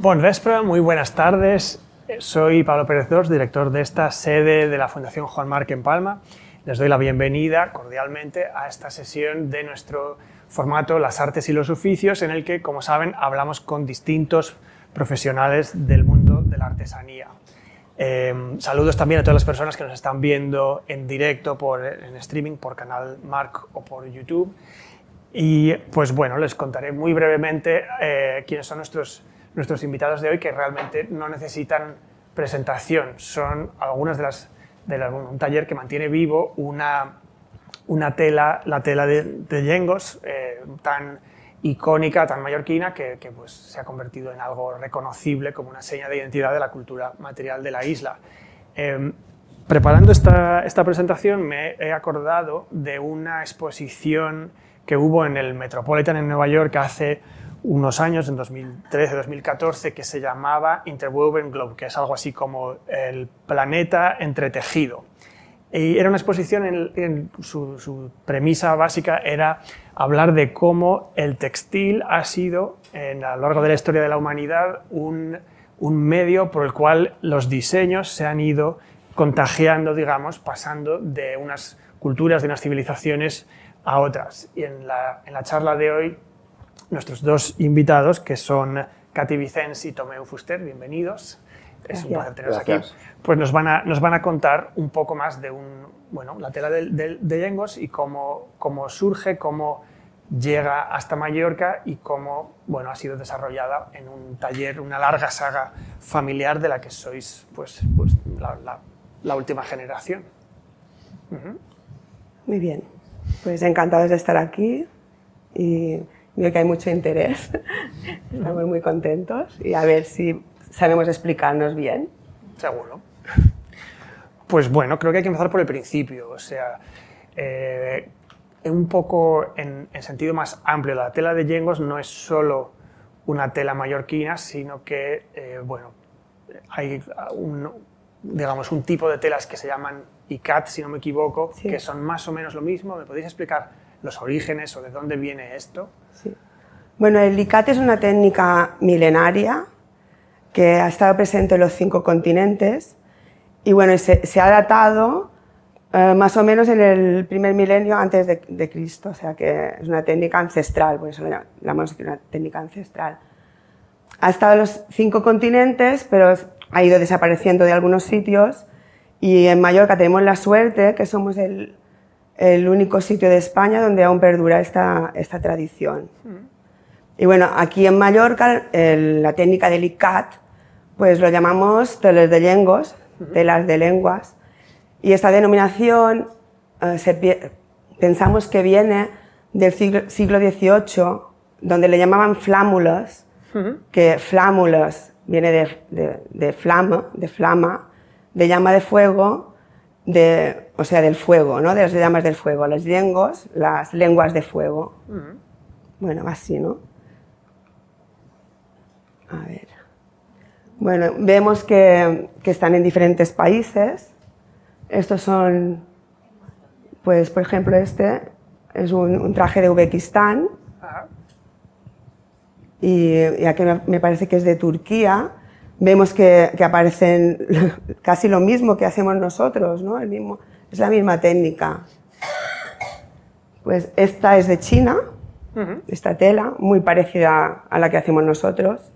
Bon vespre, muy buenas tardes. Soy Pablo Pérez Dors, director de esta sede de la Fundación Juan Marc en Palma. Les doy la bienvenida cordialmente a esta sesión de nuestro formato Las Artes y los Oficios, en el que, como saben, hablamos con distintos profesionales del mundo de la artesanía. Eh, saludos también a todas las personas que nos están viendo en directo por, en streaming por Canal Marc o por YouTube. Y pues bueno, les contaré muy brevemente eh, quiénes son nuestros nuestros invitados de hoy que realmente no necesitan presentación. Son algunas de las, de un taller que mantiene vivo una, una tela, la tela de, de Yengos, eh, tan icónica, tan mallorquina, que, que, pues, se ha convertido en algo reconocible como una seña de identidad de la cultura material de la isla. Eh, preparando esta, esta presentación me he acordado de una exposición que hubo en el Metropolitan en Nueva York hace unos años, en 2013-2014, que se llamaba Interwoven Globe, que es algo así como el planeta entretejido. Y era una exposición en, su, premisa básica era hablar de cómo el textil ha sido, en, a lo largo de la historia de la humanidad, un, un medio por el cual los diseños se han ido contagiando, digamos, pasando de unas culturas, de unas civilizaciones a otras. Y en la, en la charla de hoy nuestros dos invitados, que son Katy Vicens y Tomeu Fuster. Bienvenidos. Es un placer tenerlos aquí. Pues nos van, a, nos van a contar un poco más de un, bueno, la tela de, de, Yengos y cómo, cómo surge, cómo llega hasta Mallorca y cómo bueno, ha sido desarrollada en un taller, una larga saga familiar de la que sois pues, pues la, la, última generación. Muy bien, pues encantados de estar aquí y Veo que hay mucho interés. Estamos muy contentos y a ver si sabemos explicarnos bien. Seguro. Pues bueno, creo que hay que empezar por el principio. O sea, eh, un poco en, sentido más amplio, la tela de Yengos no es solo una tela mallorquina, sino que, eh, bueno, hay un, digamos, un tipo de telas que se llaman ICAT, si no me equivoco, que son más o menos lo mismo. ¿Me podéis explicar los orígenes o de dónde viene esto? Sí. Bueno, el ICAT es una técnica milenaria que ha estado presente en los cinco continentes y bueno, se, ha datado eh, más o menos en el primer milenio antes de, Cristo, o sea que es una técnica ancestral, por eso la llamamos una técnica ancestral. Ha estado en los cinco continentes, pero ha ido desapareciendo de algunos sitios y en Mallorca tenemos la suerte que somos el, el único sitio de España donde aún perdura esta, esta tradición. Y bueno, aquí en Mallorca, la técnica del ICAT, pues lo llamamos telas de lenguas, telas de lenguas, y esta denominación eh, pensamos que viene del siglo, siglo XVIII, donde le llamaban flámulas, que flámulas viene de, de, de flama, de flama, de llama de fuego, de, o sea, del fuego, ¿no? de las llamas del fuego, las lenguas, las lenguas de fuego. Bueno, así, ¿no? A ver. Bueno, vemos que, que, están en diferentes países. Estos son, pues, por ejemplo, este es un, traje de Uzbekistán. Y, y, aquí me parece que es de Turquía vemos que, aparecen casi lo mismo que hacemos nosotros, ¿no? El mismo, es la misma técnica. Pues esta es de China, esta tela, muy parecida a la que hacemos nosotros.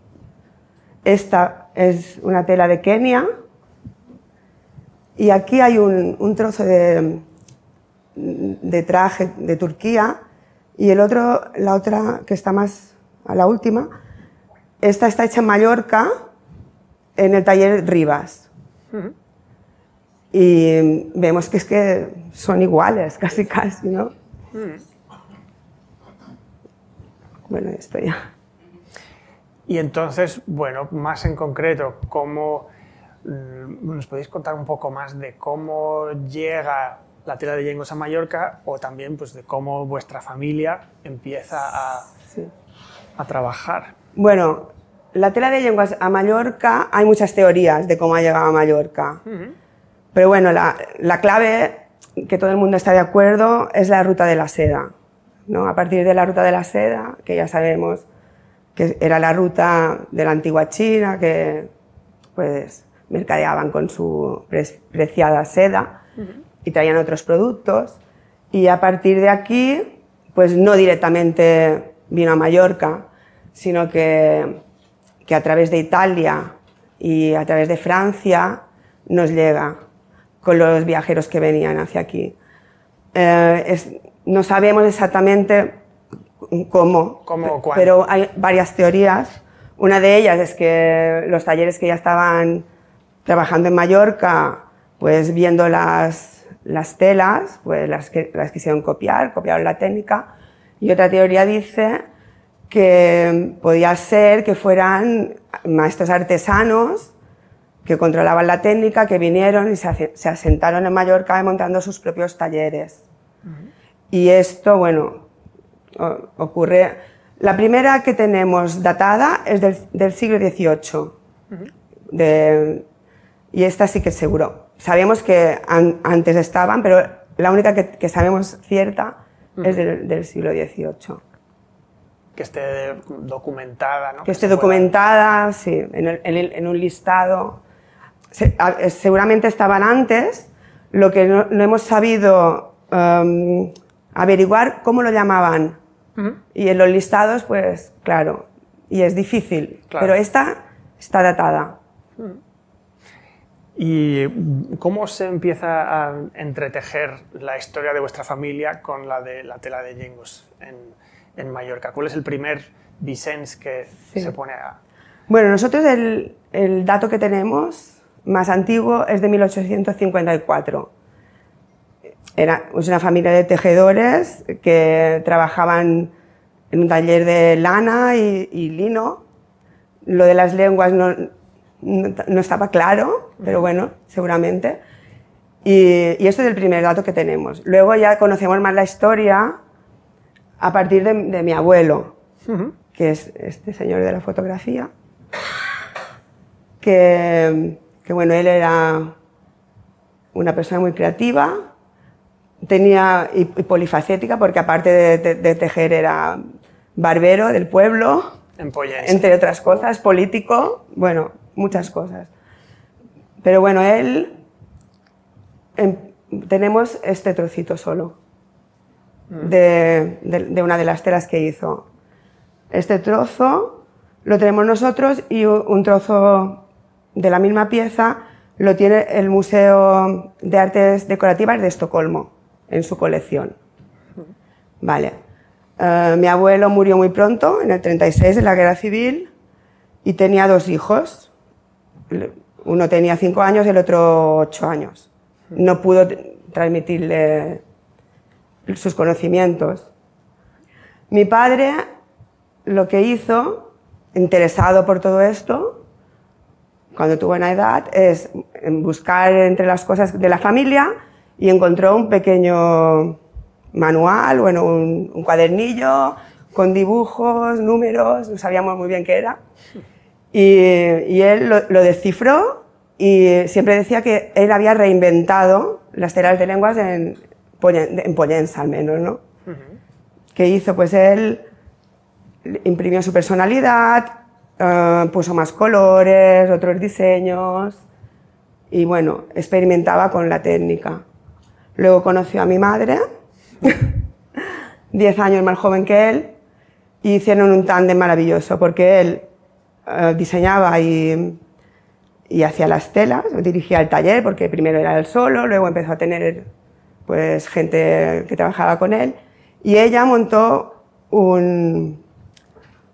Esta es una tela de Kenia. Y aquí hay un, trozo de, de, traje de Turquía. Y el otro, la otra que está más a la última, esta está hecha en Mallorca en el taller Rivas. Y vemos que es que son iguales, casi casi, ¿no? Bueno, esto ya. Y entonces, bueno, más en concreto, ¿cómo mm, nos podéis contar un poco más de cómo llega la tela de Yengos a Mallorca o también pues de cómo vuestra familia empieza a, a trabajar? Bueno, la tela de lenguas a Mallorca, hay muchas teorías de cómo ha llegado a Mallorca. Pero bueno, la, la, clave, que todo el mundo está de acuerdo, es la ruta de la seda. ¿no? A partir de la ruta de la seda, que ya sabemos que era la ruta de la antigua China, que pues mercadeaban con su preciada seda y traían otros productos. Y a partir de aquí, pues no directamente vino a Mallorca, sino que, que a través de Italia y a través de Francia nos llega con los viajeros que venían hacia aquí. Eh, no sabemos exactamente cómo, pero hay varias teorías. Una de ellas es que los talleres que ya estaban trabajando en Mallorca, pues viendo las, las telas, pues las, que, las quisieron copiar, copiaron la técnica. Y otra teoría dice que podía ser que fueran maestros artesanos que controlaban la técnica, que vinieron y se, asentaron en Mallorca montando sus propios talleres. Y esto, bueno, ocurre... La primera que tenemos datada es del, siglo XVIII. y esta sí que es seguro. Sabemos que antes estaban, pero la única que, sabemos cierta es del, siglo XVIII. Que esté documentada, ¿no? Que, esté documentada, sí, en, un listado. seguramente estaban antes, lo que no, hemos sabido um, averiguar cómo lo llamaban. Y en los listados, pues claro, y es difícil, pero esta está datada. ¿Y cómo se empieza a entretejer la historia de vuestra familia con la de la tela de Yengus en, en Mallorca? ¿Cuál es el primer Vicens que se pone a...? Bueno, nosotros el, el dato que tenemos más antiguo es de 1854 era una familia de tejedores que trabajaban en un taller de lana y, lino. Lo de las lenguas no, no, estaba claro, pero bueno, seguramente. Y, y, este es el primer dato que tenemos. Luego ya conocemos más la historia a partir de, mi abuelo, que es este señor de la fotografía, que, que bueno, él era una persona muy creativa, tenía y, polifacética porque aparte de, tejer era barbero del pueblo, entre otras cosas, político, bueno, muchas cosas. Pero bueno, él em, tenemos este trocito solo mm. de, de, una de las telas que hizo. Este trozo lo tenemos nosotros y un trozo de la misma pieza lo tiene el Museo de Artes Decorativas de Estocolmo en su colección. Vale. Eh, mi abuelo murió muy pronto, en el 36, en la guerra civil, y tenía dos hijos. Uno tenía cinco años y el otro ocho años. No pudo transmitirle sus conocimientos. Mi padre lo que hizo, interesado por todo esto, cuando tuvo una edad, es buscar entre las cosas de la familia y encontró un pequeño manual, bueno, un, cuadernillo con dibujos, números, no sabíamos muy bien qué era. Y, él lo, descifró y siempre decía que él había reinventado las telas de lenguas en, en Pollensa al menos, ¿no? ¿Qué hizo? Pues él imprimió su personalidad, eh, puso más colores, otros diseños y bueno, experimentaba con la técnica. Luego conoció a mi madre, 10 años más joven que él, y hicieron un tándem maravilloso, porque él eh, diseñaba y, y hacía las telas, dirigía el taller, porque primero era él solo, luego empezó a tener pues, gente que trabajaba con él, y ella montó un,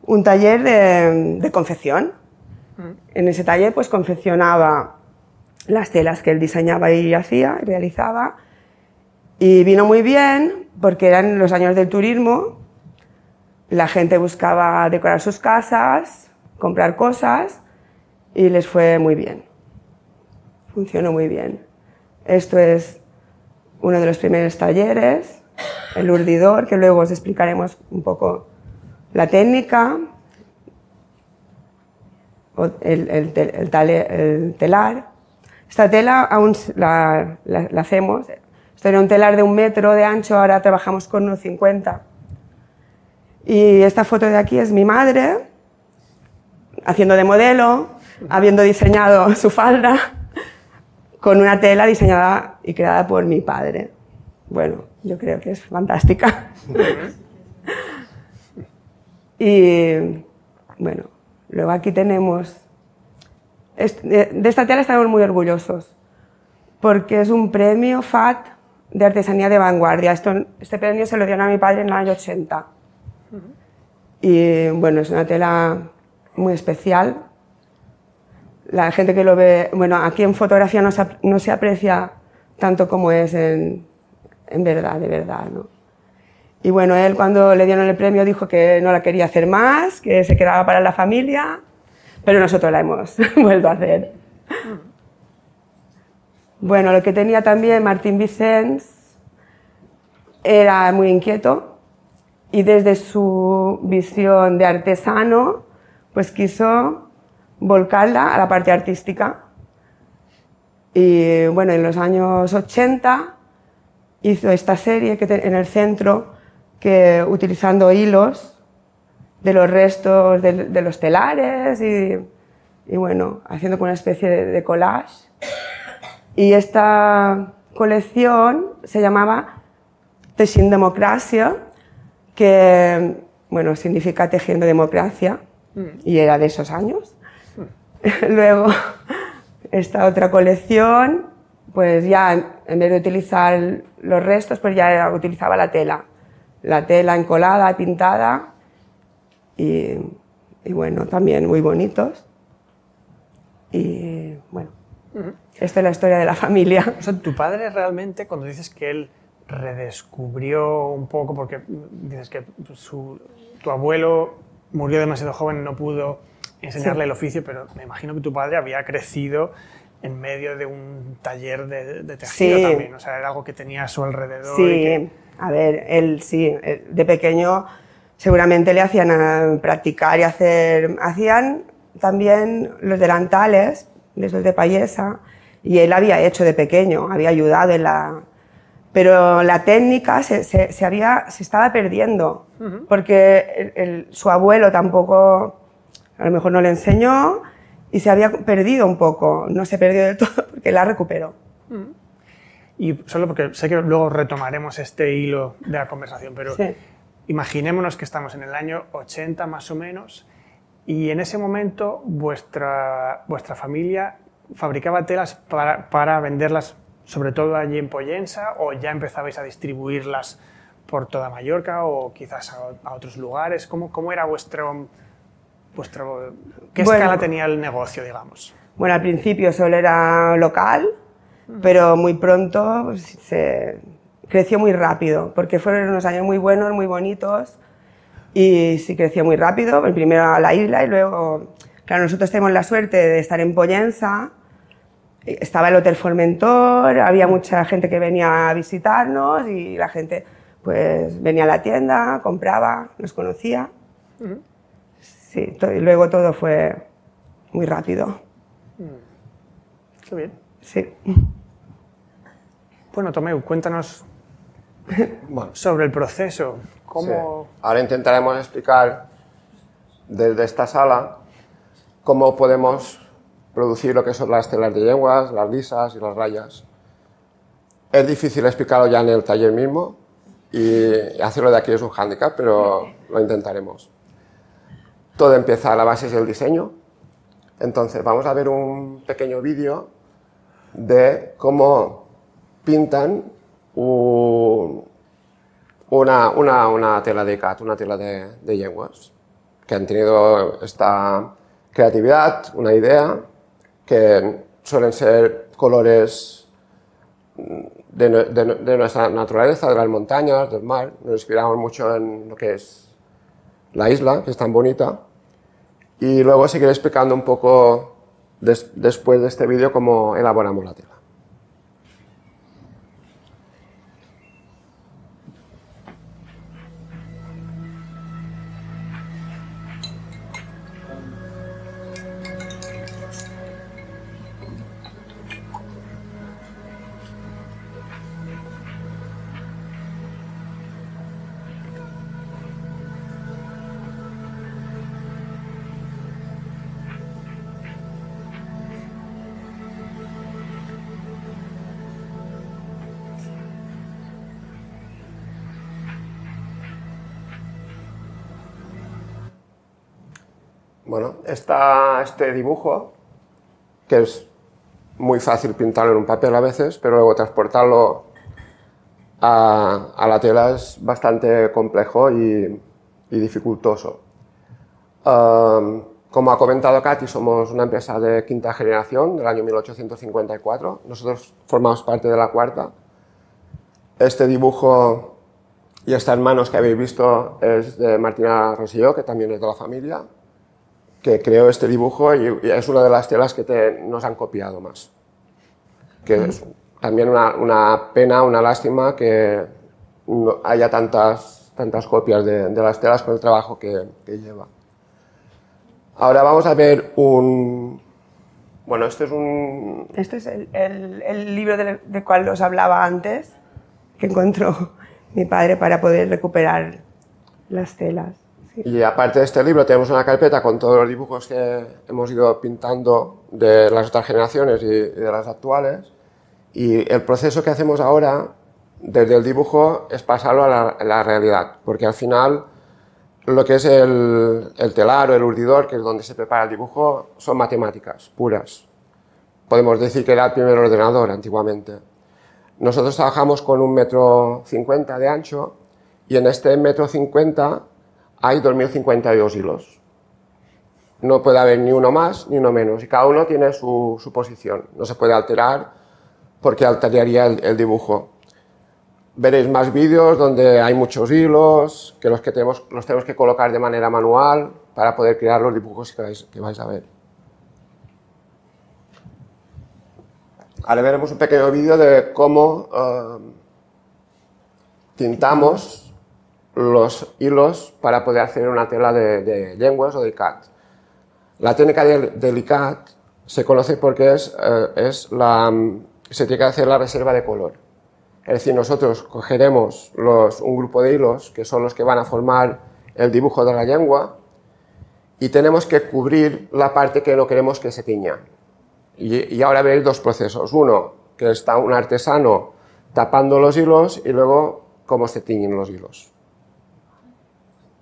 un taller de, de confección. Mm. En ese taller pues confeccionaba las telas que él diseñaba y hacía, y realizaba, y vino muy bien porque eran los años del turismo, la gente buscaba decorar sus casas, comprar cosas y les fue muy bien. Funcionó muy bien. Esto es uno de los primeros talleres, el urdidor, que luego os explicaremos un poco la técnica, el, el, telar. Esta tela aún la, la, la hacemos, esto era un telar de un metro de ancho, ahora trabajamos con unos 50. Y esta foto de aquí es mi madre, haciendo de modelo, habiendo diseñado su falda con una tela diseñada y creada por mi padre. Bueno, yo creo que es fantástica. y bueno, luego aquí tenemos... De esta tela estamos muy orgullosos porque es un premio FAT de artesanía de vanguardia. Esto, este premio se lo dieron a mi padre en el año 80. Y bueno, es una tela muy especial. La gente que lo ve, bueno, aquí en fotografía no se, no se aprecia tanto como es en, en verdad, de verdad, ¿no? Y bueno, él cuando le dieron el premio dijo que no la quería hacer más, que se quedaba para la familia, pero nosotros la hemos vuelto a hacer. Bueno, lo que tenía también Martín Vicens era muy inquieto y desde su visión de artesano, pues quiso volcarla a la parte artística. Y bueno, en los años 80 hizo esta serie que en el centro, que utilizando hilos de los restos de, los telares y, y, bueno, haciendo una especie de collage y esta colección se llamaba Teixint Democracia, que bueno, significa tejiendo democracia, y era de esos años. Luego, esta otra colección, pues ya en vez de utilizar los restos, pues ya utilizaba la tela. La tela encolada, pintada, y, y bueno, también muy bonitos. Y bueno. Esta es la historia de la familia. O sea, tu padre realmente, cuando dices que él redescubrió un poco, porque dices que tu abuelo murió demasiado joven, no pudo enseñarle el oficio, pero me imagino que tu padre había crecido en medio de un taller de, de tejido también, o sea, era algo que tenía a su alrededor. Sí, a ver, él sí, de pequeño seguramente le hacían practicar y hacer, hacían también los delantales, desde de payesa, y él había hecho de pequeño, había ayudado en la... Pero la técnica se, se, había, se estaba perdiendo, porque su abuelo tampoco, a lo mejor no le enseñó, y se había perdido un poco, no se perdió del todo, porque la recuperó. Y solo porque sé que luego retomaremos este hilo de la conversación, pero imaginémonos que estamos en el año 80 más o menos, y en ese momento vuestra, vuestra familia fabricaba telas para, para, venderlas sobre todo allí en Pollensa o ya empezabais a distribuirlas por toda Mallorca o quizás a, otros lugares? ¿Cómo, ¿Cómo, era vuestro, vuestro... ¿Qué escala tenía el negocio, digamos? Bueno, al principio solo era local, pero muy pronto pues, se creció muy rápido, porque fueron unos años muy buenos, muy bonitos, y sí creció muy rápido, primero a la isla y luego, claro, nosotros tenemos la suerte de estar en Pollensa, estaba el Hotel Formentor, había mucha gente que venía a visitarnos y la gente pues venía a la tienda, compraba, nos conocía. Sí, y luego todo fue muy rápido. Qué bien. Sí. Bueno, Tomeu, cuéntanos sobre el proceso. Ahora intentaremos explicar desde esta sala cómo podemos producir lo que son las telas de lenguas, las lisas y las rayas. Es difícil explicarlo ya en el taller mismo y hacerlo de aquí es un hándicap, pero lo intentaremos. Todo empieza, la base es el diseño. Entonces vamos a ver un pequeño vídeo de cómo pintan un, una, una, una tela de cat, una tela de, de yenguas, que han tenido esta creatividad, una idea, que suelen ser colores de, de, nuestra naturaleza, de las montañas, del mar. Nos inspiramos mucho en lo que es la isla, que es tan bonita. Y luego seguiré explicando un poco después de este vídeo cómo elaboramos la tela. Bueno, está este dibujo, que es muy fácil pintarlo en un papel a veces, pero luego transportarlo a, la tela es bastante complejo y, dificultoso. Como ha comentado Katy, somos una empresa de quinta generación del año 1854. Nosotros formamos parte de la cuarta. Este dibujo y estas manos que habéis visto es de Martina Rosilló, que también es de la familia que creó este dibujo y, es una de las telas que nos han copiado más. Que es también una, pena, una lástima que no haya tantas, tantas copias de, las telas con el trabajo que, lleva. Ahora vamos a ver un... Bueno, este es un... Este es el, el, libro del, del cual os hablaba antes, que encontró mi padre para poder recuperar las telas. Y aparte de este libro tenemos una carpeta con todos los dibujos que hemos ido pintando de las otras generaciones y de las actuales. Y el proceso que hacemos ahora desde el dibujo es pasarlo a la, realidad, porque al final lo que es el, el, telar o el urdidor, que es donde se prepara el dibujo, son matemáticas puras. Podemos decir que era el primer ordenador antiguamente. Nosotros trabajamos con un metro cincuenta de ancho y en este metro cincuenta hay 2052 hilos. No puede haber ni uno más ni uno menos y cada uno tiene su, posición. No se puede alterar porque alteraría el, dibujo. Veréis más vídeos donde hay muchos hilos que los que tenemos, los tenemos que colocar de manera manual para poder crear los dibujos que vais, a ver. Ahora veremos un pequeño vídeo de cómo tintamos los hilos para poder hacer una tela de, lenguas o de ICAT. La técnica del ICAT se conoce porque es, eh, es se tiene que hacer la reserva de color. Es decir, nosotros cogeremos un grupo de hilos que son los que van a formar el dibujo de la lengua y tenemos que cubrir la parte que no queremos que se tiña. Y, ahora veréis dos procesos. Uno, que está un artesano tapando los hilos y luego cómo se tiñen los hilos.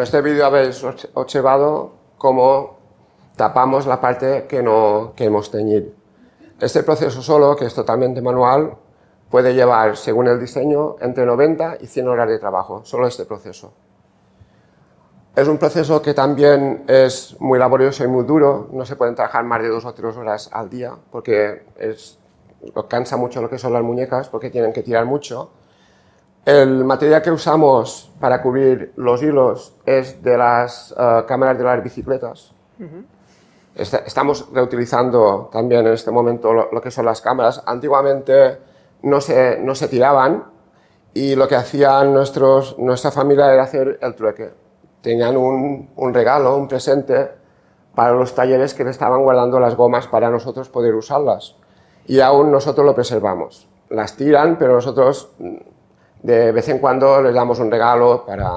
en este vídeo habéis observado cómo tapamos la parte que no queremos teñir. Este proceso solo, que es totalmente manual, puede llevar, según el diseño, entre 90 y 100 horas de trabajo, solo este proceso. Es un proceso que también es muy laborioso y muy duro, no se pueden trabajar más de dos o tres horas al día, porque es, cansa mucho lo que son las muñecas, porque tienen que tirar mucho. El material que usamos para cubrir los hilos es de las eh, cámaras de las bicicletas. estamos reutilizando también en este momento lo, que son las cámaras. Antiguamente no se, no se tiraban y lo que hacían nuestros, nuestra familia era hacer el trueque. Tenían un, un regalo, un presente para los talleres que le estaban guardando las gomas para nosotros poder usarlas. Y aún nosotros lo preservamos. Las tiran, pero nosotros de vez en cuando les damos un regalo para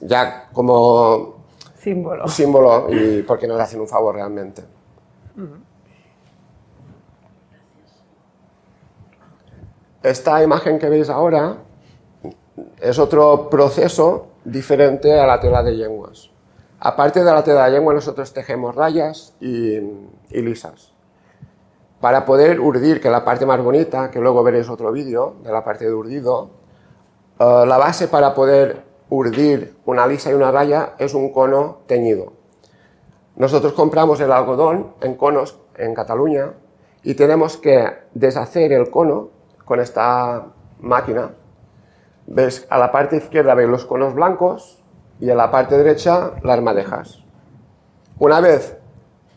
ya como símbolo, símbolo y porque nos hacen un favor realmente. Esta imagen que veis ahora es otro proceso diferente a la tela de lenguas. Aparte de la tela de lengua, nosotros tejemos rayas y lisas para poder urdir, que es la parte más bonita, que luego veréis otro vídeo de la parte de urdido, eh, la base para poder urdir una lisa y una raya es un cono teñido. Nosotros compramos el algodón en conos en Cataluña y tenemos que deshacer el cono con esta máquina, ves a la parte izquierda ves los conos blancos y en la parte derecha las madejas. Una vez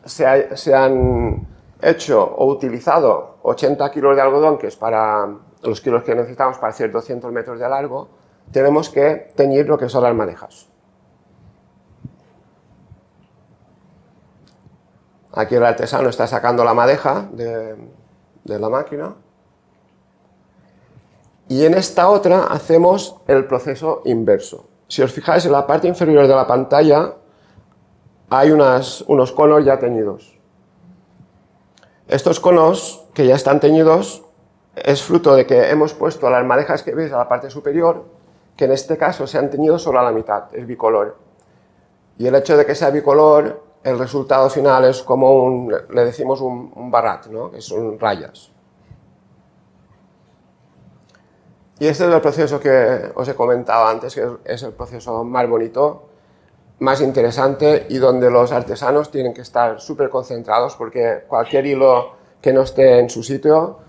se, se han hecho o utilizado 80 kilos de algodón, que es para los kilos que necesitamos para hacer 200 metros de largo, tenemos que teñir lo que son las madejas. Aquí el artesano está sacando la madeja de, la máquina. Y en esta otra hacemos el proceso inverso. Si os fijáis en la parte inferior de la pantalla hay unas, unos conos ya teñidos. Estos conos que ya están teñidos es fruto de que hemos puesto las madejas que veis a la parte superior, que en este caso se han teñido solo a la mitad, es bicolor. Y el hecho de que sea bicolor, el resultado final es como un, le decimos un, un barrat, ¿no? que son rayas. Y este es el proceso que os he comentado antes, que es el proceso más bonito, más interesante y donde los artesanos tienen que estar súper concentrados porque cualquier hilo que no esté en su sitio,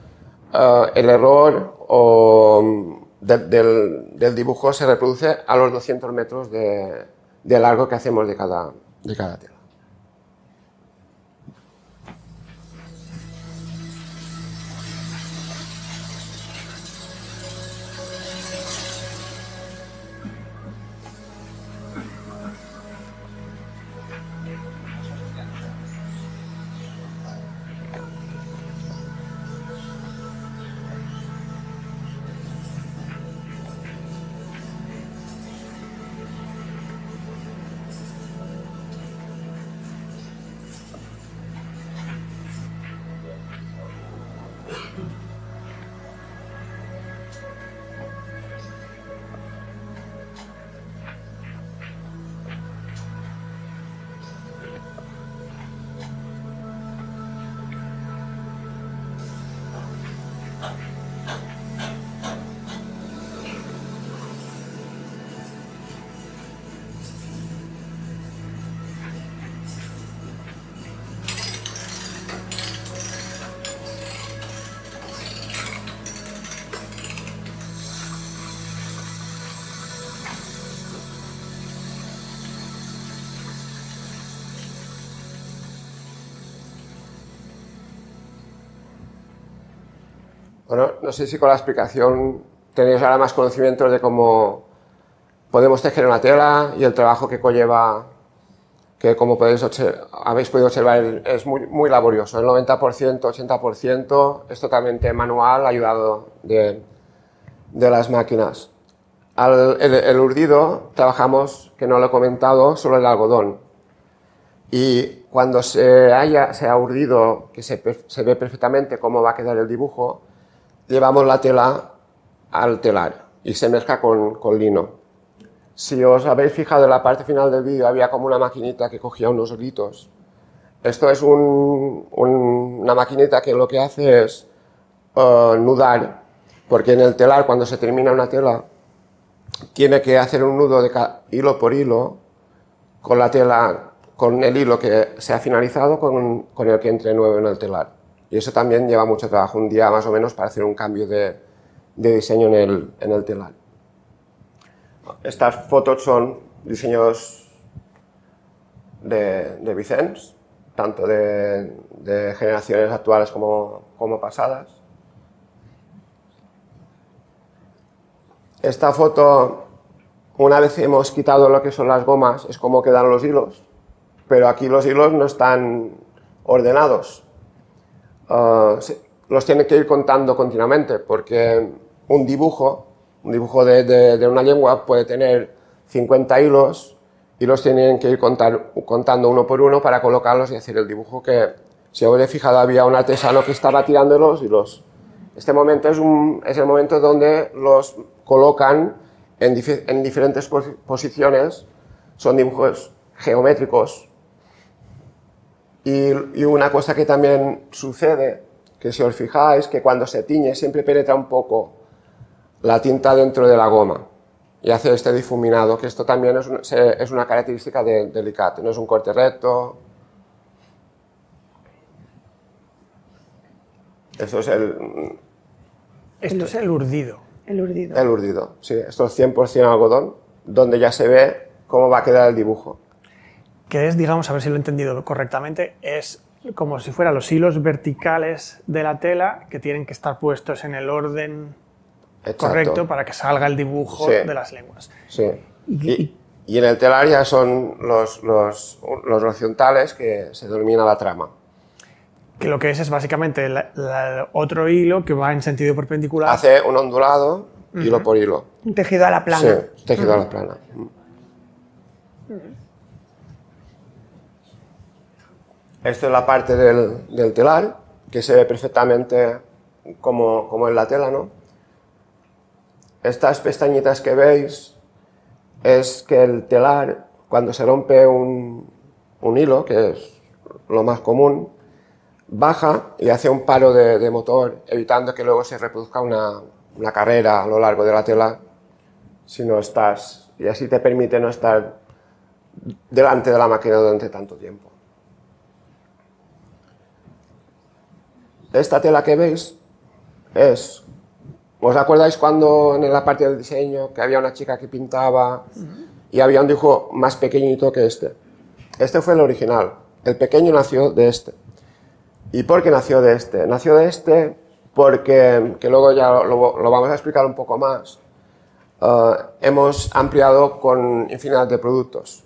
uh, el error o, mm, de, del, del, dibujo se reproduce a los 200 metros de, de largo que hacemos de cada, de cada tela. Bueno, no sé si con la explicación tenéis ahora más conocimientos de cómo podemos tejer una tela y el trabajo que conlleva, que como podéis habéis podido observar es muy, muy laborioso. El 90%, 80% es totalmente manual, ayudado de, de las máquinas. Al, el, el, urdido trabajamos, que no lo he comentado, solo el algodón. Y cuando se, haya, se ha urdido, que se, se ve perfectamente cómo va a quedar el dibujo, llevamos la tela al telar y se mezcla con, lino. Si os habéis fijado en la parte final del vídeo, había como una maquinita que cogía unos gritos. Esto es un, un, una maquinita que lo que hace es uh, nudar, porque en el telar, cuando se termina una tela, tiene que hacer un nudo de hilo por hilo con la tela, con el hilo que se ha finalizado, con, con el que entre nuevo en el telar. Y eso también lleva mucho trabajo, un día más o menos, para hacer un cambio de, diseño en el, en el telar. Estas fotos son diseños de, de tanto de, de, generaciones actuales como, como pasadas. Esta foto, una vez hemos quitado lo que son las gomas, es como quedan los hilos, pero aquí los hilos no están ordenados, uh, los tiene que ir contando continuamente, porque un dibujo, un dibujo de, de, de, una lengua puede tener 50 hilos y los tienen que ir contar, contando uno por uno para colocarlos y hacer el dibujo que, si os he fijado, había un artesano que estaba tirándolos y los... Este momento es, un, es el momento donde los colocan en, dif en diferentes pos posiciones, son dibujos geométricos, y, y, una cosa que también sucede, que si os fijáis, que cuando se tiñe siempre penetra un poco la tinta dentro de la goma y hace este difuminado, que esto también es, un, es una característica del de no es un corte recto. Esto es el... Esto es el urdido. El urdido. El urdido, sí. Esto es 100% algodón, donde ya se ve cómo va a quedar el dibujo. Que es, digamos, a ver si lo he entendido correctamente, es como si fueran los hilos verticales de la tela que tienen que estar puestos en el orden Exacto. correcto para que salga el dibujo Sí. de las lenguas. Sí. Y- Y, y en el telar ya son los, los, los horizontales que se denomina la trama. Que lo que es es básicamente la- la- otro hilo que va en sentido perpendicular. Hace un ondulado, hilo por hilo. Un tejido a la plana. Sí, tejido a la plana. Esto es la parte del, del telar, que se ve perfectamente como, como en la tela, ¿no? Estas pestañitas que veis es que el telar, cuando se rompe un, un hilo, que es lo más común, baja y hace un paro de, motor, evitando que luego se reproduzca una, una carrera a lo largo de la tela si no estás, y así te permite no estar delante de la máquina durante tanto tiempo. Esta tela que veis es, ¿os acordáis cuando en la parte del diseño que había una chica que pintaba y había un dibujo más pequeñito que este? Este fue el original, el pequeño nació de este. ¿Y por qué nació de este? Nació de este porque, que luego ya lo, vamos a explicar un poco más, eh, hemos ampliado con infinidad de productos.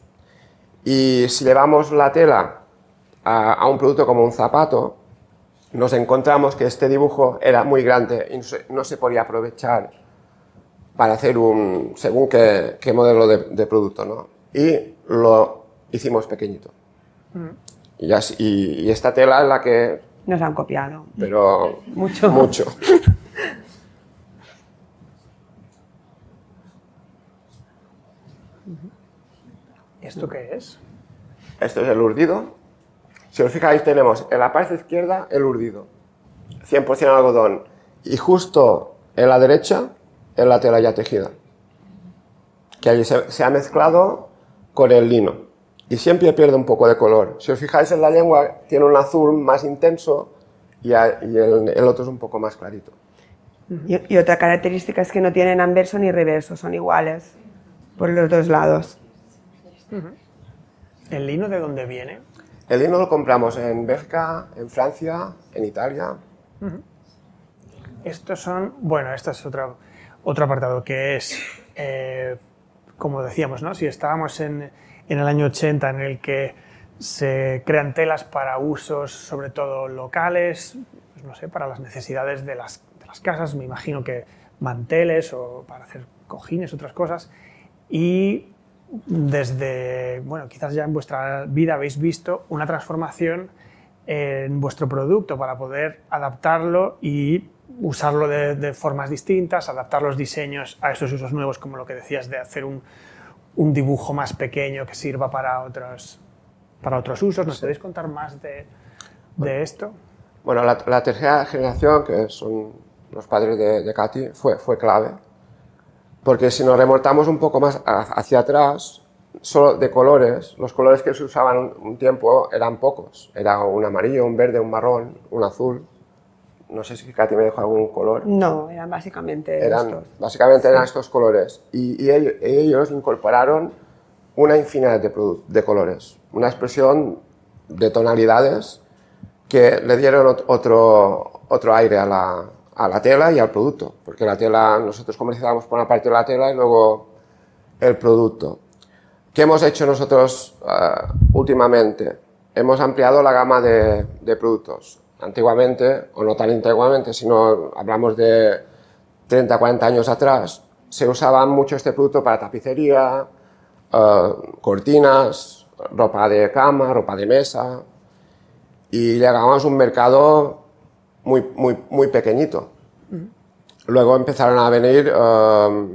Y si llevamos la tela a un producto como un zapato, nos encontramos que este dibujo era muy grande y no se, no se podía aprovechar para hacer un, según qué, qué modelo de, de producto, ¿no? Y lo hicimos pequeñito. Y, así- y- y esta tela es la que, Nos han copiado. pero Mucho. mucho. ¿Esto qué es? Esto es el urdido. Si os fijáis, tenemos en la parte izquierda el urdido, 100% algodón, y justo en la derecha es la tela ya tejida, que allí se, se ha mezclado con el lino, y siempre pierde un poco de color. Si os fijáis en la lengua, tiene un azul más intenso y, a- y el, el otro es un poco más clarito. Y, y otra característica es que no tienen anverso ni reverso, son iguales por los dos lados. ¿El lino de dónde viene? El lino lo compramos en Bélgica, en Francia, en Italia. Estos son, bueno, este es otro, otro apartado que es, eh, como decíamos, ¿no? si estábamos en, en el año 80 en el que se crean telas para usos sobre todo locales, pues no sé, para las necesidades de las, de las casas, me imagino que manteles o para hacer cojines, otras cosas, y desde, bueno, quizás ya en vuestra vida habéis visto una transformación en vuestro producto para poder adaptarlo y usarlo de, de formas distintas, adaptar los diseños a esos usos nuevos, como lo que decías de hacer un, un dibujo más pequeño que sirva para otros, para otros usos. ¿Nos podéis contar más de, de esto? Bueno, la, la tercera generación, que son los padres de, de Katy, fue, fue clave. Porque si nos remontamos un poco más hacia atrás, solo de colores, los colores que se usaban un, tiempo eran pocos. Era un amarillo, un verde, un marrón, un azul. No sé si Katy me dejó algún color. No, eran básicamente Eran, estos. básicamente eran estos colores. Y, y ellos, ellos incorporaron una infinidad de, de colores, una expresión de tonalidades que le dieron ot- otro, otro aire a la, a la tela y al producto. Porque la tela, nosotros comercializamos por una parte la tela y luego el producto. ¿Qué hemos hecho nosotros ah, últimamente? Hemos ampliado la gama de, de productos. Antiguamente, o no tan antiguamente, sino hablamos de 30, 40 años atrás, se usaba mucho este producto para tapicería, eh, cortinas, ropa de cama, ropa de mesa, y llegamos a un mercado muy, muy, muy pequeñito. Luego empezaron a venir eh,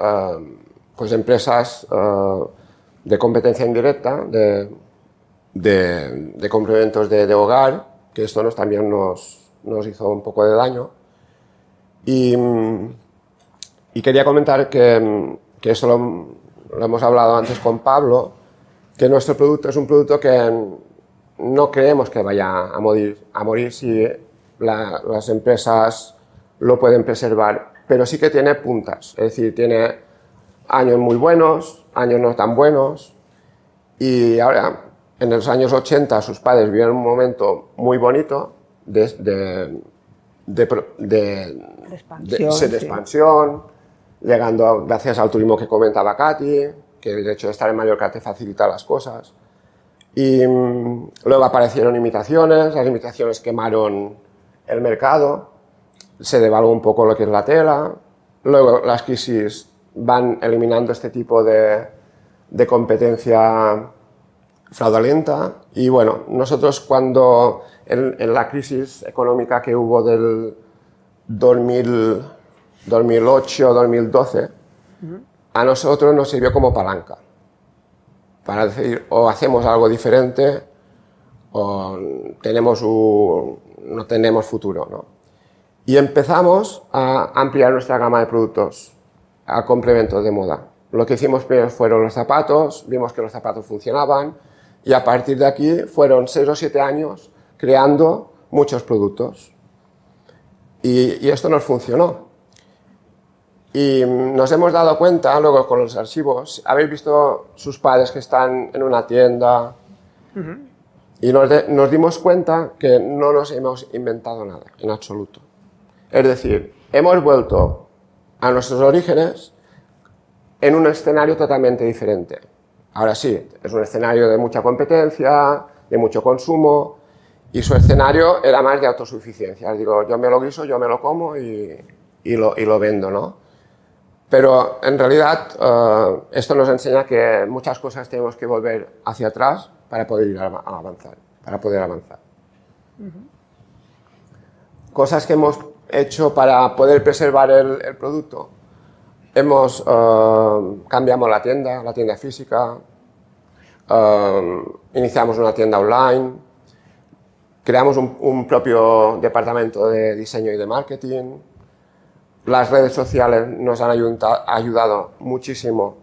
eh, pues empresas eh, de competencia indirecta, de, de, de complementos de, de hogar, que esto nos, también nos, nos hizo un poco de daño. Y, mm, y quería comentar que, mm, que eso lo, lo hemos hablado antes con Pablo, que nuestro producto es un producto que no creemos que vaya a morir, a morir si la- las empresas lo pueden preservar pero sí que tiene puntas, es decir, tiene años muy buenos, años no tan buenos, y ahora, en los años 80, sus padres vivieron un momento muy bonito de, de, de, de, expansión, sí, llegando, a- gracias al turismo que comentaba Katy, que el hecho de estar en Mallorca te facilita las cosas. Y mm, luego aparecieron imitaciones, las imitaciones quemaron el mercado, se devaluó un poco lo que es la tela, luego las crisis van eliminando este tipo de, de competencia fraudulenta y bueno, nosotros cuando en, la crisis económica que hubo del 2000 2008-2012, a nosotros nos sirvió como palanca para decir o hacemos algo diferente o tenemos un- no tenemos futuro. ¿no? Y empezamos a ampliar nuestra gama de productos a complementos de moda. Lo que hicimos primero fueron los zapatos, vimos que los zapatos funcionaban y a partir de aquí fueron seis o siete años creando muchos productos. Y, esto nos funcionó. Y nos hemos dado cuenta, luego con los archivos, habéis visto sus padres que están en una tienda y nos, de- nos dimos cuenta que no nos hemos inventado nada, en absoluto. Es decir, hemos vuelto a nuestros orígenes en un escenario totalmente diferente. Ahora sí, es un escenario de mucha competencia, de mucho consumo, y su escenario era más de autosuficiencia. Digo, yo me lo guiso, yo me lo como y, y lo, y lo vendo, ¿no? Pero en realidad eh, esto nos enseña que muchas cosas tenemos que volver hacia atrás para poder ir a, a avanzar, para poder avanzar. Cosas que hemos hecho para poder preservar el, el producto. Hemos eh, cambiamos la tienda, la tienda física, eh, iniciamos una tienda online, creamos un, un propio departamento de diseño y de marketing. Las redes sociales nos han ayudado muchísimo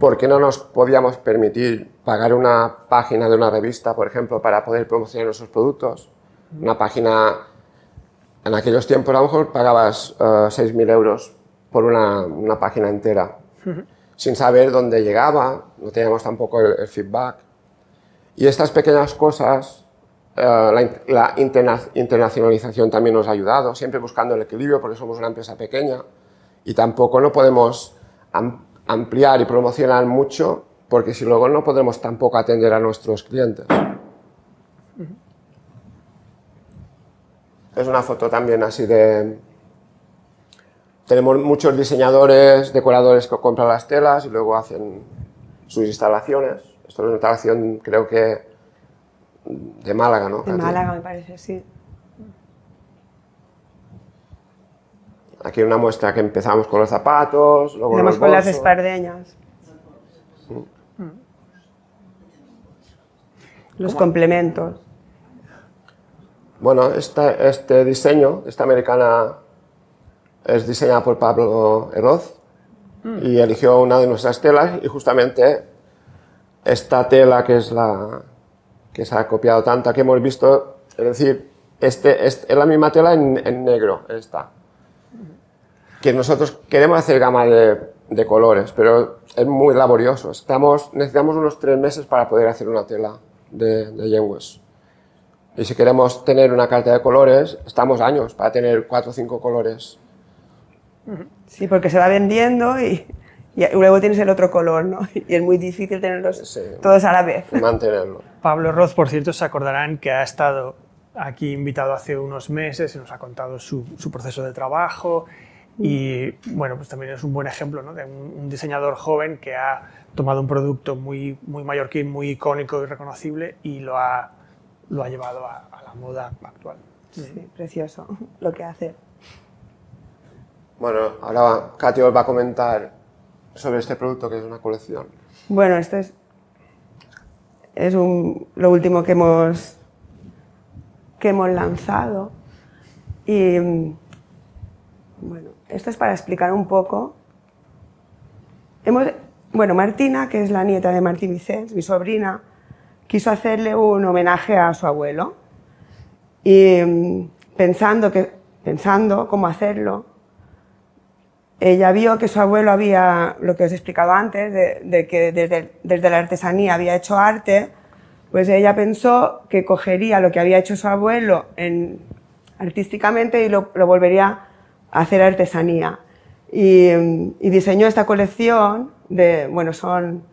porque no nos podíamos permitir pagar una página de una revista, por ejemplo, para poder promocionar nuestros productos. Una página, en aquellos tiempos a lo mejor pagabas eh, 6.000 euros por una, una página entera, sin saber dónde llegaba, no teníamos tampoco el, el feedback. Y estas pequeñas cosas, la, in- la interna- internacionalización también nos ha ayudado, siempre buscando el equilibrio porque somos una empresa pequeña y tampoco no podemos am- ampliar y promocionar mucho porque si luego no podremos tampoco atender a nuestros clientes. Es una foto también así de... Tenemos muchos diseñadores, decoradores que compran las telas y luego hacen sus instalaciones. Esto es una instalación, creo que de Málaga, ¿no? De? Málaga, me parece, sí. Aquí una muestra que empezamos con los zapatos, luego los con las espardeñas. Los complementos. Bueno, este diseño, esta americana, es diseñada por Pablo Heroz y eligió una de nuestras telas y justamente esta tela que es la que se ha copiado tanto que hemos visto, es decir, este, es, es la misma tela en, en negro, esta. Que nosotros queremos hacer gama de, de colores, pero es muy laborioso. Estamos, necesitamos unos tres meses para poder hacer una tela de, de. Y si queremos tener una carta de colores, estamos años para tener cuatro o cinco colores. Sí, porque se va vendiendo y, y luego tienes el otro color, ¿no? Y es muy difícil tenerlos Sí. todos a la vez. mantenerlo. Pablo Roz, por cierto, se acordarán que ha estado aquí invitado hace unos meses y nos ha contado su, su proceso de trabajo. Y bueno, pues también es un buen ejemplo ¿no? de un, un diseñador joven que ha tomado un producto muy, muy mallorquín, muy icónico y reconocible y lo ha, lo ha llevado a, a la moda actual. Sí, precioso lo que hace. Bueno, ahora Katy os va a comentar sobre este producto que es una colección. Bueno, esto es, es un- lo último que hemos, que hemos lanzado. Y bueno, esto es para explicar un poco. Hemos, bueno, Martina, que es la nieta de Martí Vicens, mi sobrina, quiso hacerle un homenaje a su abuelo. Y mm, pensando, que, pensando cómo hacerlo, ella vio que su abuelo había, lo que os he explicado antes, de, de que desde, desde, la artesanía había hecho arte, pues ella pensó que cogería lo que había hecho su abuelo en, artísticamente y lo, lo, volvería a hacer artesanía. Y, y, diseñó esta colección de, bueno, son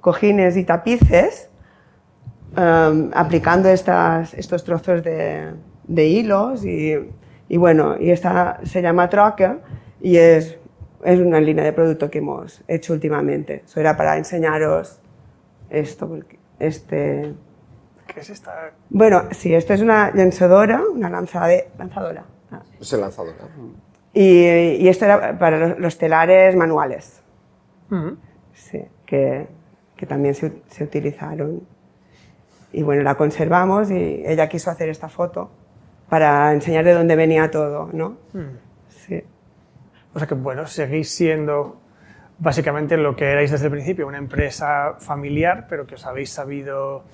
cojines y tapices, um, aplicando estas, estos trozos de, de hilos y, y, bueno, y esta se llama Trucker y es es una línea de producto que hemos hecho últimamente. Eso era para enseñaros esto. Este... ¿Qué es esta? Bueno, sí, esto es una lanzadora, una lanzade... lanzadora. Ah. Es lanzadora. Y, y, esto era para los, telares manuales. Sí, que, que también se, se, utilizaron. Y bueno, la conservamos y ella quiso hacer esta foto para enseñar de dónde venía todo, ¿no? Sí. O sea que, bueno, seguís siendo básicamente lo que erais desde el principio, una empresa familiar, pero que os habéis sabido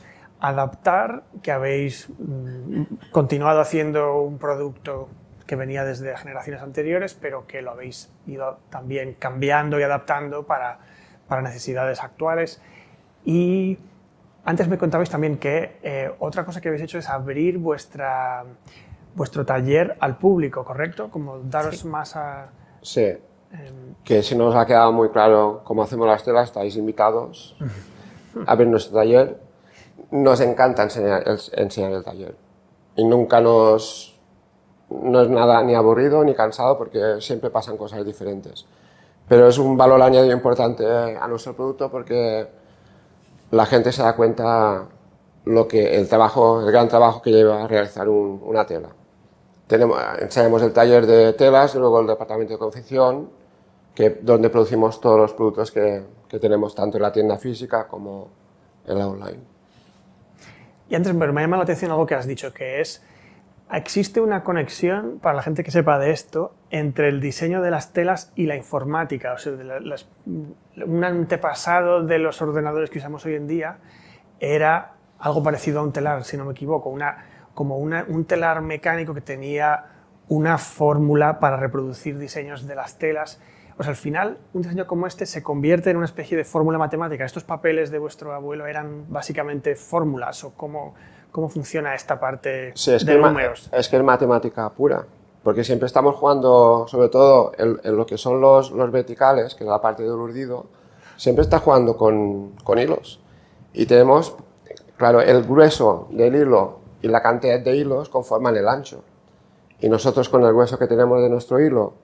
adaptar, que habéis mm, continuado haciendo un producto que venía desde generaciones anteriores, pero que lo habéis ido también cambiando y adaptando para, para necesidades actuales. Y antes me contabais también que eh, otra cosa que habéis hecho es abrir vuestra, vuestro taller al público, ¿correcto? Como daros sí. más a, Sí. Que si no os ha quedado muy claro cómo hacemos las telas, estáis invitados a ver nuestro taller. Nos encanta enseñar el, enseñar el taller. Y nunca nos... No es nada ni aburrido ni cansado porque siempre pasan cosas diferentes. Pero es un valor añadido importante a nuestro producto porque la gente se da cuenta lo que el trabajo, el gran trabajo que lleva a realizar un, una tela. Tenemos, enseñamos el taller de telas luego el departamento de confección, que, donde producimos todos los productos que, que tenemos tanto en la tienda física como en la online. Y antes me llama la atención algo que has dicho, que es, existe una conexión, para la gente que sepa de esto, entre el diseño de las telas y la informática. O sea, de las, un antepasado de los ordenadores que usamos hoy en día era algo parecido a un telar, si no me equivoco, una, como una, un telar mecánico que tenía una fórmula para reproducir diseños de las telas. O sea, al final, un diseño como este se convierte en una especie de fórmula matemática. ¿Estos papeles de vuestro abuelo eran básicamente fórmulas o cómo, cómo funciona esta parte sí, es de que números? Es que es matemática pura, porque siempre estamos jugando, sobre todo en, en lo que son los, los, verticales, que es la parte del urdido, siempre está jugando con, con hilos. Y tenemos, claro, el grueso del hilo y la cantidad de hilos conforman el ancho. Y nosotros con el grueso que tenemos de nuestro hilo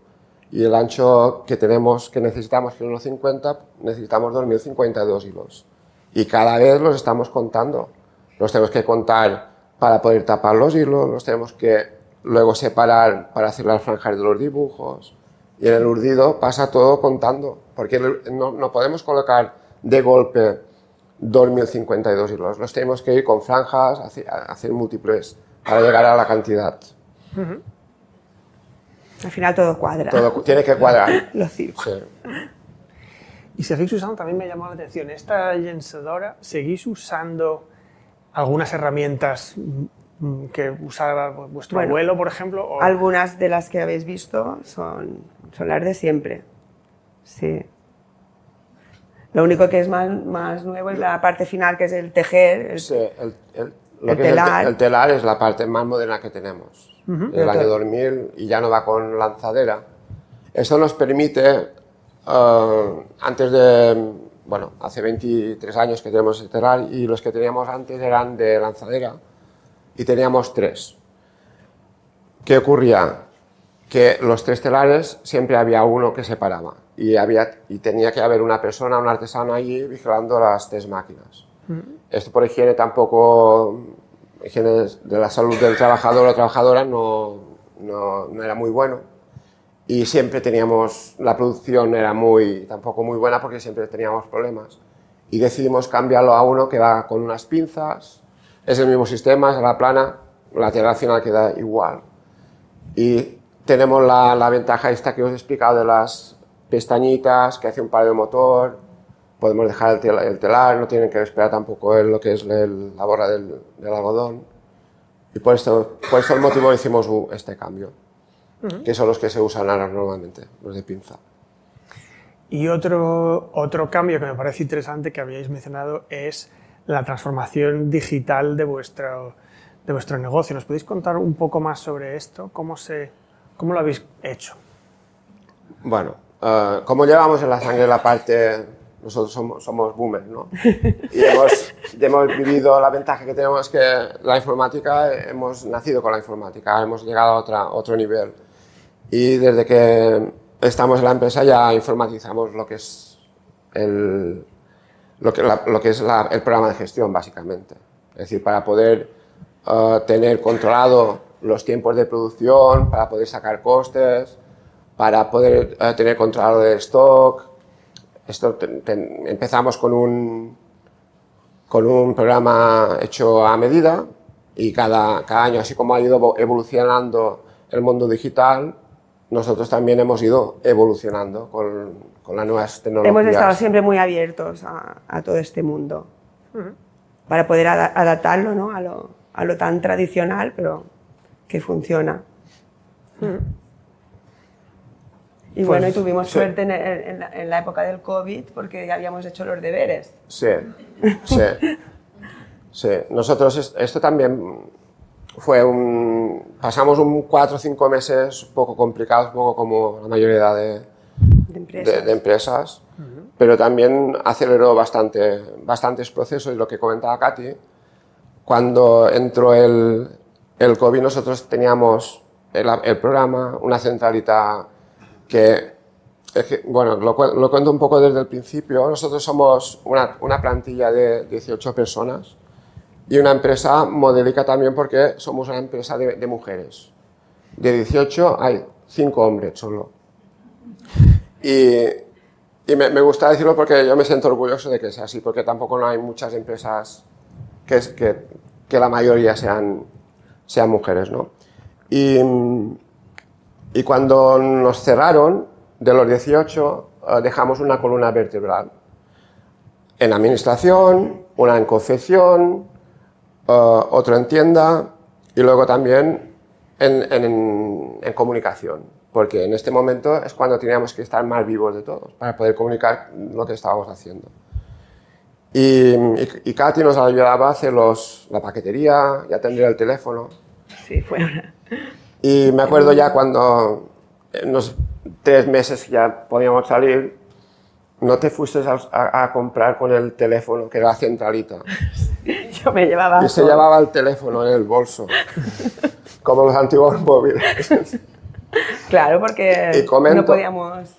y el ancho que tenemos, que necesitamos, que es 1,50, necesitamos 2.052 hilos. Y cada vez los estamos contando. Los tenemos que contar para poder tapar los hilos, los tenemos que luego separar para hacer las franjas de los dibujos. Y en el urdido pasa todo contando, porque no, no podemos colocar de golpe 2.052 hilos. Los tenemos que ir con franjas, hacer, hacer múltiples para llegar a la cantidad. Uh -huh. Al final todo cuadra. Todo tiene que cuadrar. Los. Sí. Y seguís usando, también me ha llamado la atención, esta llensadora, ¿seguís usando algunas herramientas que usaba vuestro Bueno, abuelo, por ejemplo? o- Algunas de las que habéis visto son, son las de siempre. Sí. Lo único que es más, más nuevo es la parte final, que es el tejer. el- Sí, el, el- lo El que es el te- telar. el telar es la parte más moderna que tenemos. El año 2000 y ya no va con lanzadera. Eso nos permite, eh, antes de, bueno, hace 23 años que tenemos el telar y los que teníamos antes eran de lanzadera y teníamos tres. ¿Qué ocurría? Que los tres telares siempre había uno que separaba y, había, y tenía que haber una persona, un artesano allí vigilando las tres máquinas. Esto por higiene tampoco, higiene de la salud del trabajador o trabajadora no, no, no era muy bueno. Y siempre teníamos, la producción era muy, tampoco muy buena porque siempre teníamos problemas. Y decidimos cambiarlo a uno que va con unas pinzas, es el mismo sistema, es la plana, la al final queda igual. Y tenemos la, la ventaja esta que os he explicado de las pestañitas que hace un par de motor, podemos dejar el, tel- el telar, no tienen que esperar tampoco en lo que es el- la borra del, del algodón. Y por esto, por eso el motivo hicimos este cambio, que son los que se usan ahora normalmente, los de pinza. Y otro, otro cambio que me parece interesante que habíais mencionado es la transformación digital de vuestro, de vuestro negocio. ¿Nos podéis contar un poco más sobre esto? ¿Cómo, se, cómo lo habéis hecho? Bueno, uh, como llevamos en la sangre la parte, nosotros somos, somos boomers, ¿no? Y hemos, hemos vivido la ventaja que tenemos que la informática, hemos nacido con la informática, hemos llegado a otra, otro nivel. Y desde que estamos en la empresa ya informatizamos lo que es el, lo que, la, lo que es la, el programa de gestión, básicamente. Es decir, para poder uh, tener controlado los tiempos de producción, para poder sacar costes, para poder uh, tener controlado el stock. Esto te, te, empezamos con un, con un programa hecho a medida y cada, cada año, así como ha ido evolucionando el mundo digital, nosotros también hemos ido evolucionando con, con las nuevas tecnologías. Hemos estado siempre muy abiertos a, a todo este mundo uh -huh. para poder ad adaptarlo ¿no? a, lo, a, lo, tan tradicional, pero que funciona. Uh -huh. Y pues, bueno, y tuvimos sí. suerte en, en, la, en, la, época del COVID porque ya habíamos hecho los deberes. Sí, sí. sí. Nosotros, esto también fue un. Pasamos un cuatro o cinco meses poco complicados, un poco como la mayoría de, de empresas, de, de empresas uh -huh. pero también aceleró bastante, bastantes procesos y lo que comentaba Katy, cuando entró el, el COVID nosotros teníamos el, el programa, una centralita que, que bueno, lo, lo, cuento un poco desde el principio, nosotros somos una, una plantilla de 18 personas y una empresa modélica también porque somos una empresa de, de mujeres. De 18 hay 5 hombres solo. Y, y me, me, gusta decirlo porque yo me siento orgulloso de que sea así, porque tampoco no hay muchas empresas que, que, que la mayoría sean, sean mujeres, ¿no? Y, y, cuando nos cerraron, de los 18, uh, dejamos una columna vertebral. En administración, una en confección, uh, otro en tienda y luego también en, en, en comunicación porque en este momento es cuando teníamos que estar más vivos de todos para poder comunicar lo que estábamos haciendo. Y, y, y Katy nos ayudaba a hacer los, la paquetería y atender el teléfono. Sí, fue una... Y me acuerdo ya cuando en los tres meses ya podíamos salir, no te fuiste a, a, a comprar con el teléfono, que era la centralita. Yo me llevaba... Y se llevaba el teléfono en el bolso, como los antiguos móviles. Claro, porque comento, no podíamos...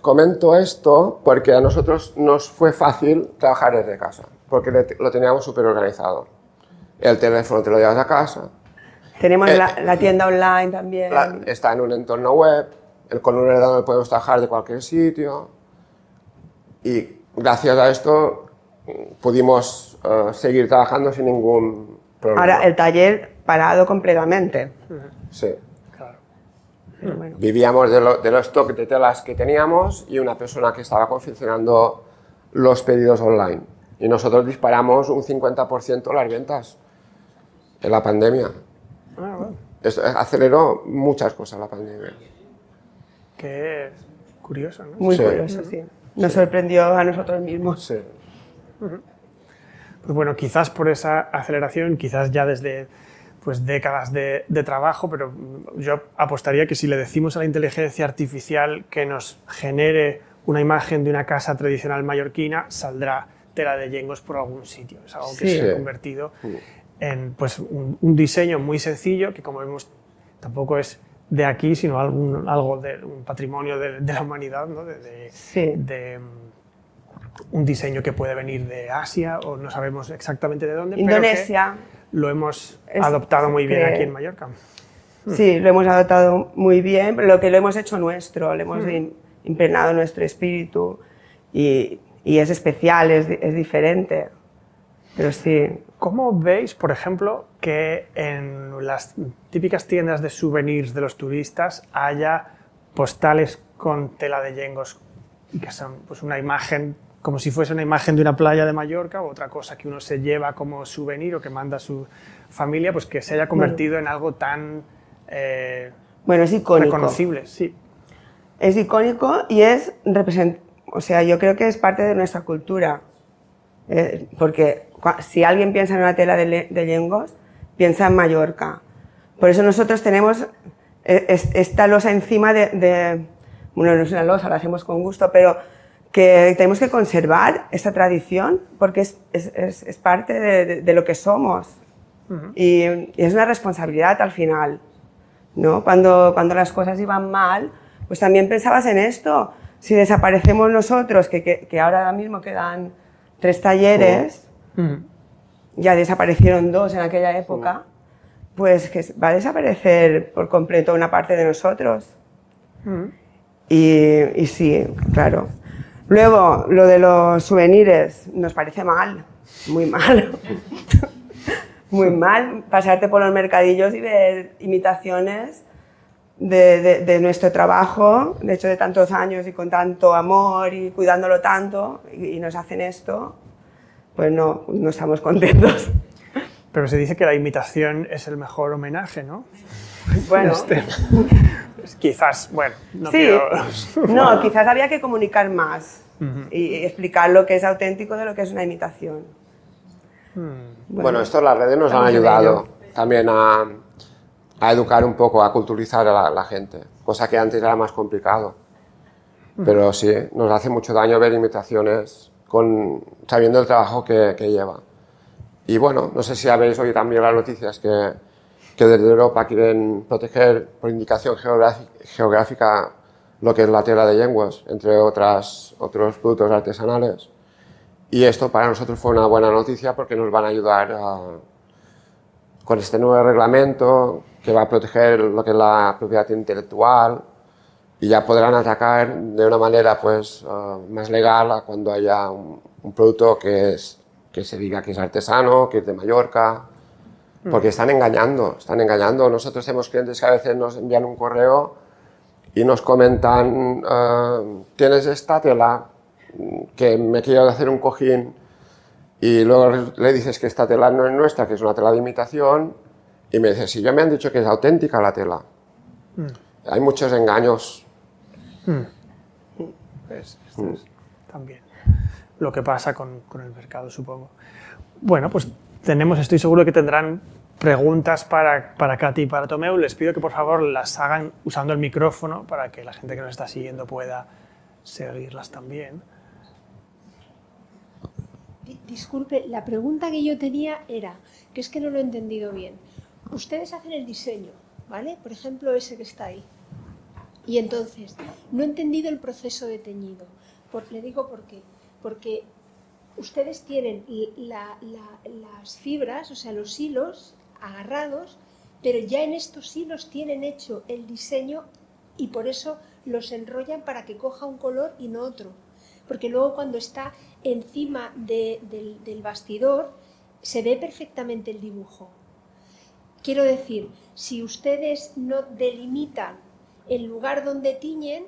Comento esto porque a nosotros nos fue fácil trabajar desde casa, porque lo teníamos súper organizado. El teléfono te lo llevas a casa. Tenemos eh, la, la, tienda online también. La, está en un entorno web, el, con un ordenador podemos trabajar de cualquier sitio. Y gracias a esto pudimos uh, seguir trabajando sin ningún problema. Ahora, el taller parado completamente. Sí. Bueno. Vivíamos de, lo, de, los stocks de telas que teníamos y una persona que estaba confeccionando los pedidos online. Y nosotros disparamos un 50% las ventas en la pandemia. Esto aceleró muchas cosas la pandemia. Qué curioso, ¿no? Muy sí. curioso, sí. Nos sí. sorprendió a nosotros mismos. Sí. Pues bueno, quizás por esa aceleración, quizás ya desde pues décadas de, de, trabajo, pero yo apostaría que si le decimos a la inteligencia artificial que nos genere una imagen de una casa tradicional mallorquina, saldrá tela de yengos por algún sitio. Es algo que sí. se ha convertido en pues, un, un, diseño muy sencillo que, como vemos, tampoco es de aquí, sino algún, algo de un patrimonio de, de la humanidad, ¿no? de, de, sí. de un diseño que puede venir de Asia o no sabemos exactamente de dónde. Indonesia. Pero lo hemos es, adoptado muy bien que, aquí en Mallorca. Sí, lo hemos adoptado muy bien, lo que lo hemos hecho nuestro, le hemos mm. impregnado nuestro espíritu y, y es especial, es, es, diferente. Pero sí. ¿Cómo veis, por ejemplo, que en las típicas tiendas de souvenirs de los turistas haya postales con tela de yengos que son pues, una imagen como si fuese una imagen de una playa de Mallorca o otra cosa que uno se lleva como souvenir o que manda a su familia, pues que se haya convertido bueno. en algo tan eh, bueno, es icónico. reconocible. Sí. Es icónico y es represent o sea, yo creo que es parte de nuestra cultura. Eh, porque si alguien piensa en una tela de, de yengos, piensa en Mallorca. Por eso nosotros tenemos es- esta losa encima de, de- bueno, no es una losa, la hacemos con gusto, pero que tenemos que conservar esta tradición porque es, es- es- es parte de, lo que somos. y, y es una responsabilidad al final. ¿no? Cuando, cuando las cosas iban mal, pues también pensabas en esto. Si desaparecemos nosotros, que, que, que ahora mismo quedan tres talleres, Mm. ya desaparecieron dos en aquella época, pues que va a desaparecer por completo una parte de nosotros. Y, y sí, claro. Luego, lo de los souvenirs nos parece mal, muy mal. muy mal pasarte por los mercadillos y ver imitaciones de, de- de nuestro trabajo, de hecho de tantos años y con tanto amor y cuidándolo tanto, y, y nos hacen esto, pues no, no estamos contentos. Pero se dice que la imitación es el mejor homenaje, ¿no? Bueno, Este, quizás, bueno, no sí, quiero... no, quizás había que comunicar más y, y explicar lo que es auténtico de lo que es una imitación. Bueno, esto las redes nos han ayudado también a, a educar un poco, a culturizar a la, la gente, cosa que antes era más complicado. Pero sí, nos hace mucho daño ver imitaciones con, sabiendo el trabajo que, lleva. Y bueno, no sé si habéis oído también las noticias que, que desde Europa quieren proteger por indicación geográfica, lo que es la tela de yenguas, entre otras, otros productos artesanales. Y esto para nosotros fue una buena noticia porque nos van a ayudar con este nuevo reglamento que va a proteger lo que es la propiedad intelectual y ya podrán atacar de una manera pues ah, más legal a cuando haya un, un producto que, es, que se diga que es artesano, que es de Mallorca, porque están engañando, están engañando. Nosotros tenemos clientes que a veces nos envían un correo y nos comentan, ah, tienes esta tela que me quiero hacer un cojín y luego le dices que esta tela no es nuestra, que es una tela de imitación y me dice, si ya me han dicho que es auténtica la tela. Hay muchos engaños. Pues esto es también lo que pasa con, con el mercado, supongo. Bueno, pues tenemos, estoy seguro que tendrán preguntas para, para Katy y para Tomeu. Les pido que por favor las hagan usando el micrófono para que la gente que nos está siguiendo pueda seguirlas también. Di- Disculpe, la pregunta que yo tenía era, que es que no lo he entendido bien. Ustedes hacen el diseño, ¿vale? Por ejemplo, ese que está ahí. Y entonces, no he entendido el proceso de teñido. Le digo por qué. Porque ustedes tienen las fibras, o sea, los hilos agarrados, pero ya en estos hilos tienen hecho el diseño y por eso los enrollan para que coja un color y no otro. Porque luego cuando está encima de- del, del bastidor se ve perfectamente el dibujo. Quiero decir, si ustedes no delimitan el lugar donde tiñen,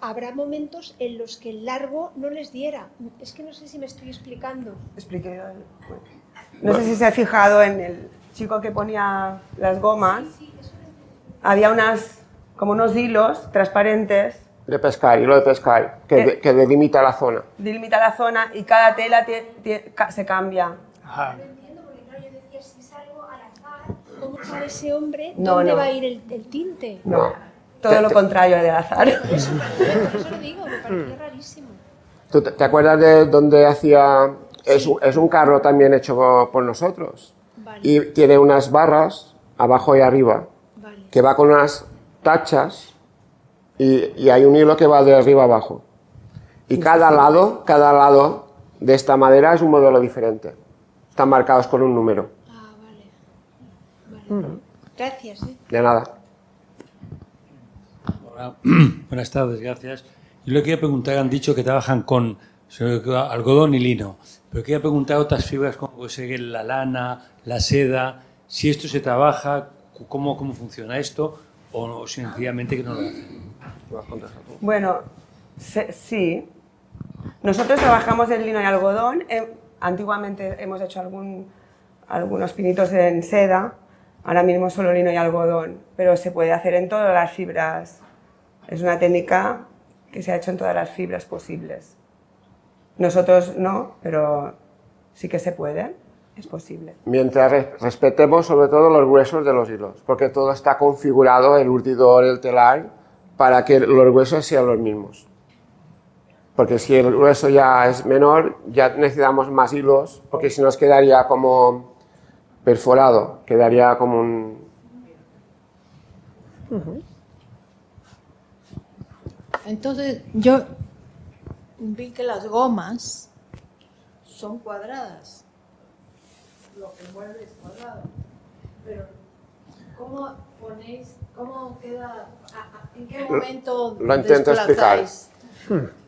habrá momentos en los que el largo no les diera. Es que no sé si me estoy explicando. Expliqué bueno. No sé si se ha fijado en el chico que ponía las gomas. Había unas, como unos hilos transparentes, De pescar, hilo de pescar, que, Eh. de- que delimita la zona. delimita la zona y cada tela tie- tie- ca- se cambia. Ajá. No entiendo porque claro, yo decía, si salgo al azar, ¿cómo sabe ese hombre No, dónde no. va a ir el, el tinte? No, todo lo contrario del azar. Por eso lo digo, me pareció rarísimo. ¿Tú te, te acuerdas de donde hacía... Es, un- es un carro también hecho por, por nosotros. Vale, Y tiene unas barras abajo y arriba, vale. que va con unas tachas y, y hay un hilo que va de arriba abajo. Y cada lado, cada lado de esta madera es un modelo diferente. Están marcados con un número. Ah, vale. Vale. Gracias. ¿eh? De nada. Hola. Buenas tardes, gracias. Yo le quería preguntar, han dicho que trabajan con algodón y lino, pero quería preguntar otras fibras como la lana, la seda, si esto se trabaja, cómo, cómo funciona esto, o, sencillamente que no lo hacen. Bueno, sí. Nosotros trabajamos en lino y algodón. Eh, antiguamente hemos hecho algún, algunos pinitos en seda. Ahora mismo solo lino y algodón. Pero se puede hacer en todas las fibras. Es una técnica que se ha hecho en todas las fibras posibles. Nosotros no, pero sí que se puede, es posible. Mientras re- respetemos sobre todo los gruesos de los hilos, porque todo está configurado, el urdidor, el telar, para que los gruesos sean los mismos. Porque si el grueso ya es menor, ya necesitamos más hilos, porque si nos quedaría como perforado, quedaría como un... Entonces, yo vi que las gomas son cuadradas. Lo que envuelve es cuadrado. Pero, ¿cómo ponéis, cómo queda, en qué momento lo intento explicar. desplazáis?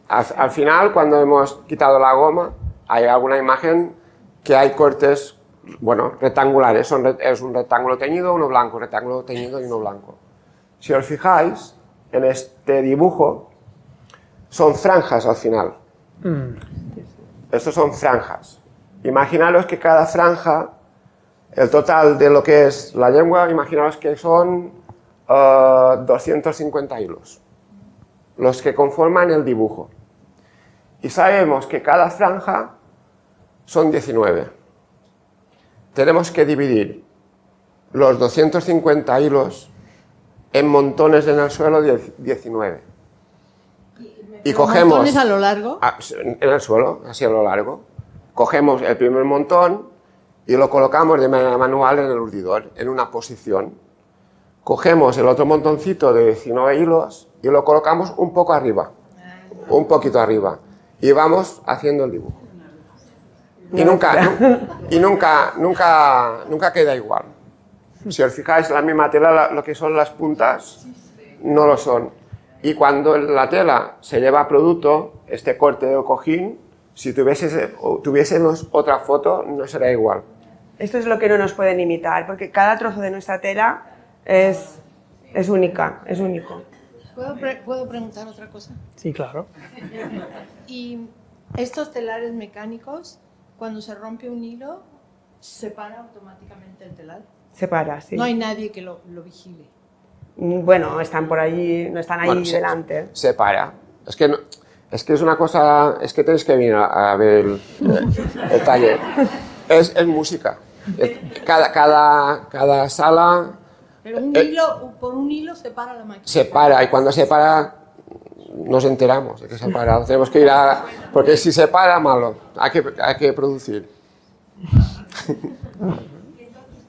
Al, al final, cuando hemos quitado la goma, hay alguna imagen que hay cortes, bueno, rectangulares. Son es un rectángulo teñido, uno blanco, rectángulo teñido y uno blanco. Si os fijáis, en este dibujo son franjas al final. Estos son franjas. Imaginaros que cada franja, el total de lo que es la lengua, imaginaros que son eh, 250 hilos los que conforman el dibujo. Y sabemos que cada franja son 19. Tenemos que dividir los 250 hilos en montones en el suelo de 19. Y cogemos ¿Montones a lo largo? En el suelo, así a lo largo. Cogemos el primer montón y lo colocamos de manera manual en el urdidor, en una posición. Cogemos el otro montoncito de 19 hilos y lo colocamos un poco arriba, un poquito arriba. Y vamos haciendo el dibujo. Y nunca, nu- y nunca, nunca, nunca queda igual. Si os fijáis, la misma tela, la- lo que son las puntas, no lo son. Y cuando la tela se lleva a producto, este corte del cojín, si o tuviésemos otra foto, no será igual. Esto es lo que no nos pueden imitar, porque cada trozo de nuestra tela es, es única, es único. ¿Puedo, pre- ¿Puedo preguntar otra cosa? Sí, claro. Y estos telares mecánicos, cuando se rompe un hilo, separa automáticamente el telar. Separa, sí. No hay nadie que lo, lo vigile. Mm, Bueno, están por allí, no están ahí Bueno, se- delante. Se para. Es que, no- es que es una cosa, es que tenéis que venir a, a ver el, el taller. Es, es música. Cada, cada, cada sala Pero un Eh, hilo, por un hilo separa la máquina. se para y cuando se para nos enteramos de que se ha parado. Tenemos que ir a... Porque si se para, malo. Hay que, hay que producir.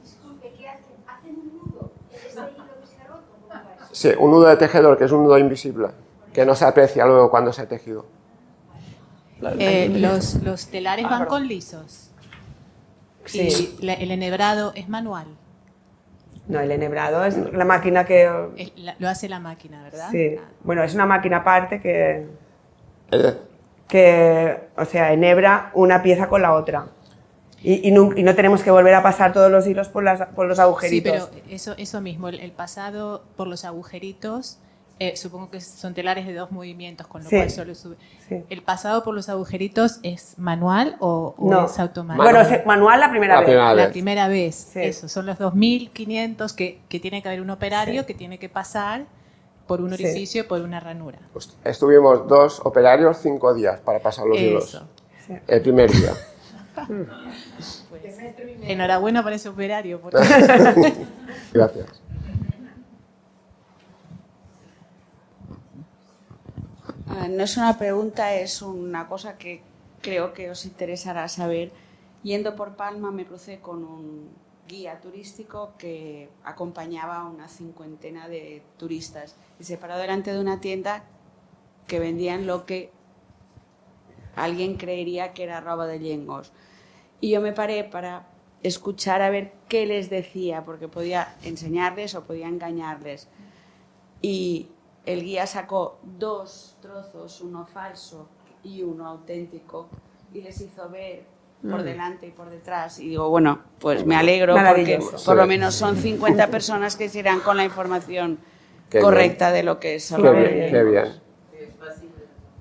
Disculpe, ¿qué hacen? ¿Hacen un nudo en ese hilo que se ha roto? ¿Cómo va eso? Sí, un nudo de tejedor, que es un nudo invisible, que no se aprecia luego cuando se ha tejido. Eh, los, los telares van con lisos. Sí. Y la- el enhebrado es manual. No, el enhebrado es la máquina que... Es- la- lo hace la máquina, ¿verdad? Sí. Ah. Bueno, es una máquina aparte que, Eh, que, o sea, enhebra una pieza con la otra. Y, y nun- y no tenemos que volver a pasar todos los hilos por, las, por los Sí, agujeritos. pero eso, eso mismo, el, el pasado por los agujeritos, eh, supongo que son telares de dos movimientos, con lo Sí. cual solo sube. Sí. ¿El pasado por los agujeritos es manual o, o No. es automático? Bueno, se- manual la primera La vez. primera la vez. primera vez, Sí. eso, son los 2.500 que, que tiene que haber un operario Sí. que tiene que pasar por un Sí. orificio, por una ranura. pues estuvimos dos operarios cinco días para pasar los hilos. Eso. El primer día. Enhorabuena por ese operario. porque- Gracias. Ah, No es una pregunta, es una cosa que creo que os interesará saber. Yendo por Palma me crucé con un guía turístico que acompañaba a una cincuentena de turistas y se paró delante de una tienda que vendían lo que alguien creería que era roba de yengos. Y yo me paré para escuchar a ver qué les decía, porque podía enseñarles o podía engañarles y el guía sacó dos trozos, uno falso y uno auténtico, y les hizo ver por delante y por detrás. Y digo, bueno, pues me alegro porque por lo menos son 50 personas que se irán con la información Qué correcta de lo que es Qué bien, qué bien.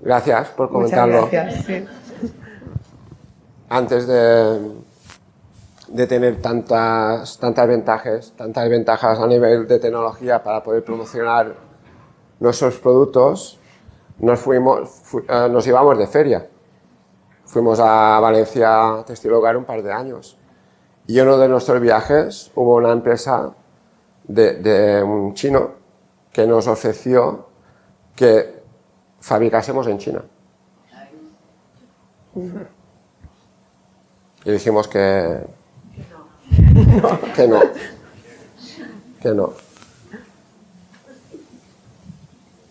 Gracias por Muchas comentarlo. gracias. sí. Antes de, de tener tantas, tantas ventajas, tantas ventajas a nivel de tecnología para poder promocionar nuestros productos, nos, fuimos, fu- eh, nos íbamos de feria. Fuimos a Valencia Textil Hogar un par de años. Y en uno de nuestros viajes hubo una empresa de, de un chino que nos ofreció que fabricásemos en China. Y dijimos que, que no. Que no.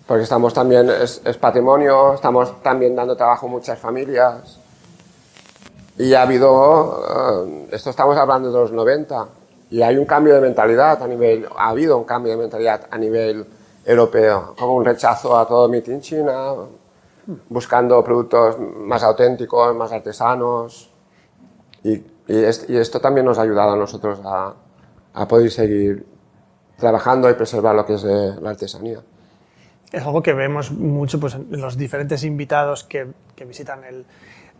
Porque estamos también, es, es patrimonio, estamos también dando trabajo a muchas familias. Y ha habido, eh, esto estamos hablando de los 90, y hay un cambio de mentalidad a nivel, ha habido un cambio de mentalidad a nivel europeo, como un rechazo a todo Made in China, buscando productos más auténticos, más artesanos. Y, y, es- y esto también nos ha ayudado a nosotros a, a poder seguir trabajando y preservar lo que es eh, la artesanía. es algo que vemos mucho pues, en los diferentes invitados que, que visitan el,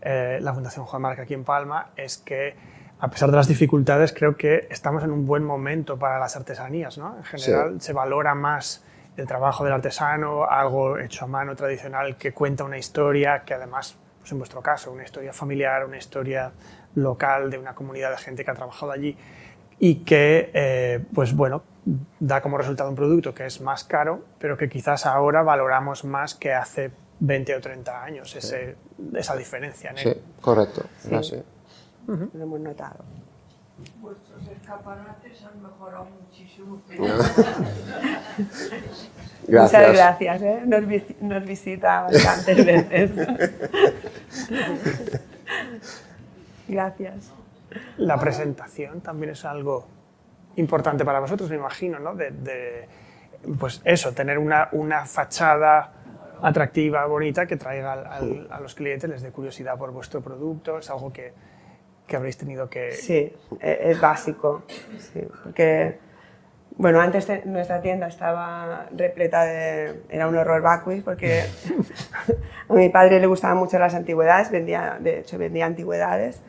eh, la Fundación Juan Marc aquí en Palma, es que a pesar de las dificultades creo que estamos en un buen momento para las artesanías. ¿no? En general se valora más el trabajo del artesano, algo hecho a mano tradicional que cuenta una historia que además, pues en vuestro caso, una historia familiar, una historia local de una comunidad de gente que ha trabajado allí y que, eh, pues bueno, da como resultado un producto que es más caro, pero que quizás ahora valoramos más que hace 20 o 30 años, ese- esa diferencia. en Sí, correcto. Sí. Lo hemos notado. Vuestros escaparates han mejorado muchísimo. Gracias. Muchas gracias, ¿eh? nos, vis- nos visita bastantes veces. gracias. La presentación también es algo importante para vosotros, me imagino, ¿no? De, de, pues eso, tener una, una fachada atractiva, bonita, que traiga al- al- a los clientes, les dé curiosidad por vuestro producto, es algo que, que habréis tenido que... Sí, e- es básico. Sí, porque, bueno, antes te- nuestra tienda estaba repleta de... Era un horror vacui porque a mi padre le gustaban mucho las antigüedades, vendía, de hecho vendía antigüedades.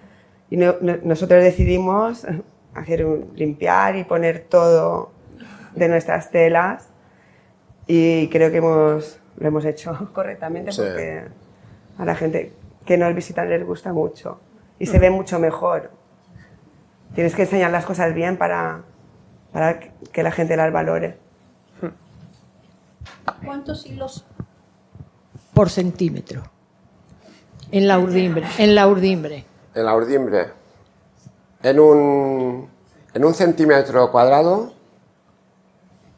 Y no- no- nosotros decidimos hacer un, limpiar y poner todo de nuestras telas y creo que hemos, lo hemos hecho correctamente Sí. porque a la gente que nos visitan les gusta mucho y se ve mucho mejor. Tienes que enseñar las cosas bien para, para que la gente las valore. ¿Cuántos hilos por centímetro? En la urdimbre. En la urdimbre. En la urdimbre, en un, en un centímetro cuadrado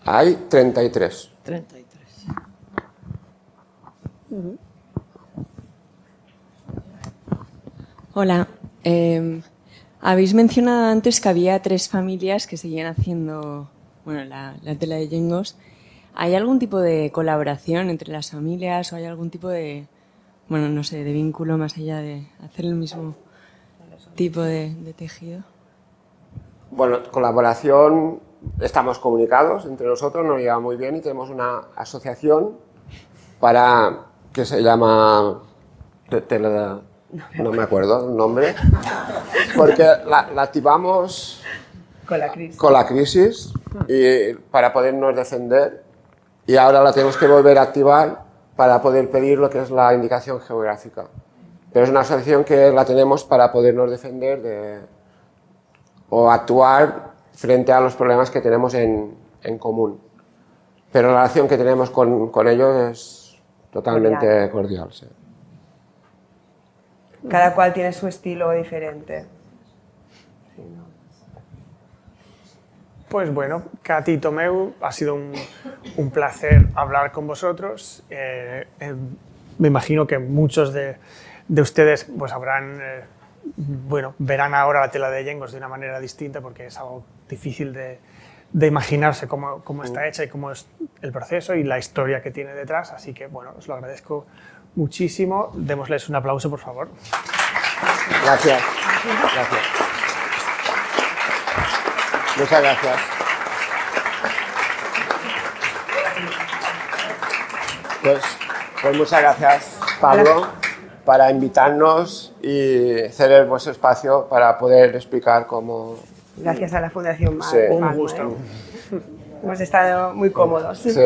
hay 33. 33. Hola. eh, habéis mencionado antes que había tres familias que seguían haciendo bueno, la, la tela de yengos. ¿Hay algún tipo de colaboración entre las familias o hay algún tipo de, bueno, no sé, de vínculo más allá de hacer el mismo tipo de, de tejido? Bueno, colaboración, estamos comunicados entre nosotros, nos lleva muy bien y tenemos una asociación para que se llama te- tele- no me acuerdo el nombre, porque la, la activamos Con la crisis. con la crisis y para podernos defender y ahora la tenemos que volver a activar para poder pedir lo que es la indicación geográfica. Pero es una asociación que la tenemos para podernos defender de, o actuar frente a los problemas que tenemos en, en común. Pero la relación que tenemos con, con ellos es totalmente cordial. sí. Cada cual tiene su estilo diferente. Sí, ¿no? Pues bueno, Katy y Tomeu, ha sido un, un placer hablar con vosotros. Eh, eh, me imagino que muchos de, de ustedes pues habrán, eh, bueno, verán ahora la tela de Yengos de una manera distinta porque es algo difícil de, de imaginarse cómo, cómo está hecha y cómo es el proceso y la historia que tiene detrás. Así que, bueno, os lo agradezco muchísimo. Démosles un aplauso, por favor. Gracias. Gracias. Muchas gracias. Pues, pues muchas gracias, Pablo, para invitarnos y ceder vuestro espacio para poder explicar cómo... Gracias a la Fundación Mar. Sí. Un gusto. ¿eh? Hemos estado muy cómodos. Sí.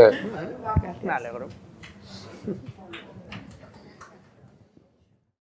Me alegro.